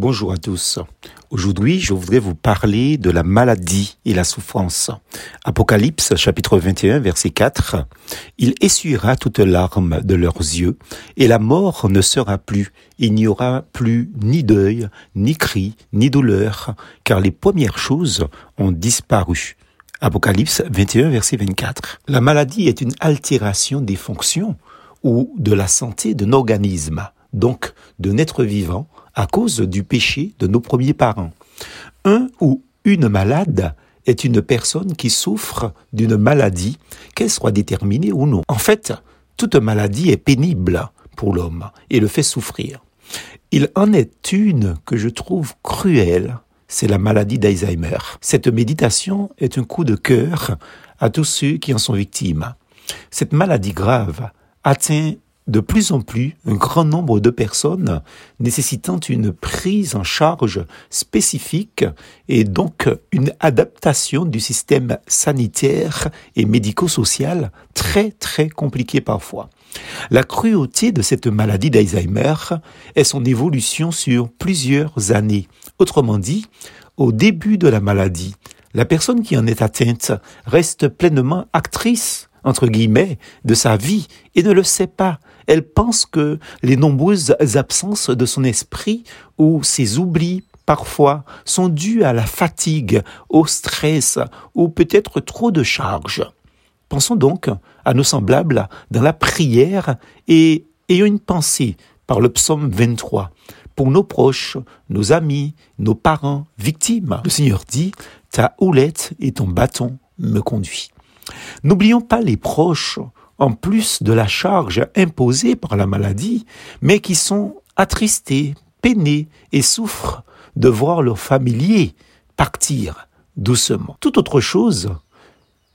Bonjour à tous. Aujourd'hui, je voudrais vous parler de la maladie et la souffrance. Apocalypse chapitre 21 verset 4. Il essuiera toutes larmes de leurs yeux et la mort ne sera plus. Il n'y aura plus ni deuil, ni cri, ni douleur, car les premières choses ont disparu. Apocalypse 21 verset 24. La maladie est une altération des fonctions ou de la santé d'un organisme, donc d'un être vivant à cause du péché de nos premiers parents. Un ou une malade est une personne qui souffre d'une maladie, qu'elle soit déterminée ou non. En fait, toute maladie est pénible pour l'homme et le fait souffrir. Il en est une que je trouve cruelle, c'est la maladie d'Alzheimer. Cette méditation est un coup de cœur à tous ceux qui en sont victimes. Cette maladie grave atteint de plus en plus un grand nombre de personnes nécessitant une prise en charge spécifique et donc une adaptation du système sanitaire et médico-social très très compliqué parfois. La cruauté de cette maladie d'Alzheimer est son évolution sur plusieurs années. Autrement dit, au début de la maladie, la personne qui en est atteinte reste pleinement actrice entre guillemets, de sa vie et ne le sait pas. Elle pense que les nombreuses absences de son esprit ou ses oublis parfois sont dus à la fatigue, au stress ou peut-être trop de charges. Pensons donc à nos semblables dans la prière et ayons une pensée par le psaume 23 pour nos proches, nos amis, nos parents, victimes. Le Seigneur dit, ta houlette et ton bâton me conduisent. N'oublions pas les proches, en plus de la charge imposée par la maladie, mais qui sont attristés, peinés et souffrent de voir leurs familiers partir doucement. Tout autre chose,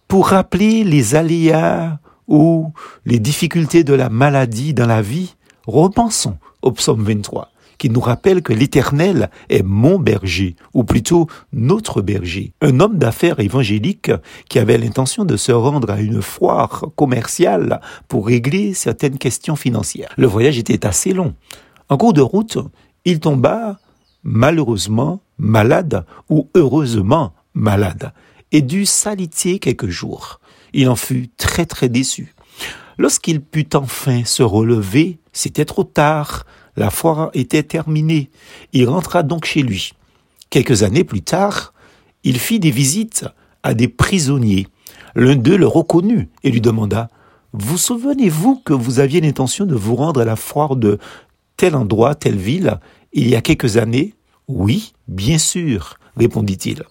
pour rappeler les aléas ou les difficultés de la maladie dans la vie, repensons au psaume 23 qui nous rappelle que l'Éternel est mon berger, ou plutôt notre berger. Un homme d'affaires évangélique qui avait l'intention de se rendre à une foire commerciale pour régler certaines questions financières. Le voyage était assez long. En cours de route, il tomba malheureusement malade ou heureusement malade et dut s'alitier quelques jours. Il en fut très très déçu. Lorsqu'il put enfin se relever, c'était trop tard. La foire était terminée. Il rentra donc chez lui. Quelques années plus tard, il fit des visites à des prisonniers. L'un d'eux le reconnut et lui demanda Vous souvenez-vous que vous aviez l'intention de vous rendre à la foire de tel endroit, telle ville, il y a quelques années? Oui, bien sûr, répondit-il.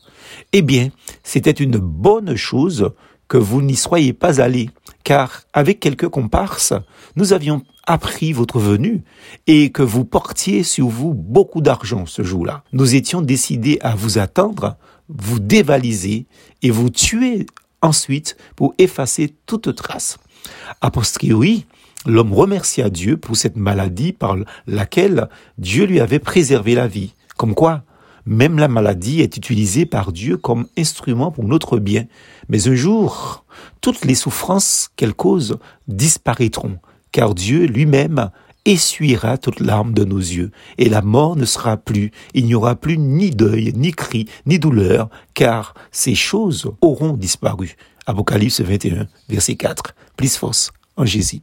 Eh bien, c'était une bonne chose que vous n'y soyez pas allé, car avec quelques comparses, nous avions appris votre venue et que vous portiez sur vous beaucoup d'argent ce jour-là. Nous étions décidés à vous attendre, vous dévaliser et vous tuer ensuite pour effacer toute trace. A posteriori, l'homme remercia Dieu pour cette maladie par laquelle Dieu lui avait préservé la vie. Comme quoi, même la maladie est utilisée par Dieu comme instrument pour notre bien. Mais un jour, toutes les souffrances qu'elle cause disparaîtront, car Dieu lui-même essuiera toute larme de nos yeux, et la mort ne sera plus, il n'y aura plus ni deuil, ni cri, ni douleur, car ces choses auront disparu. Apocalypse 21, verset 4. Plus force en Jésus.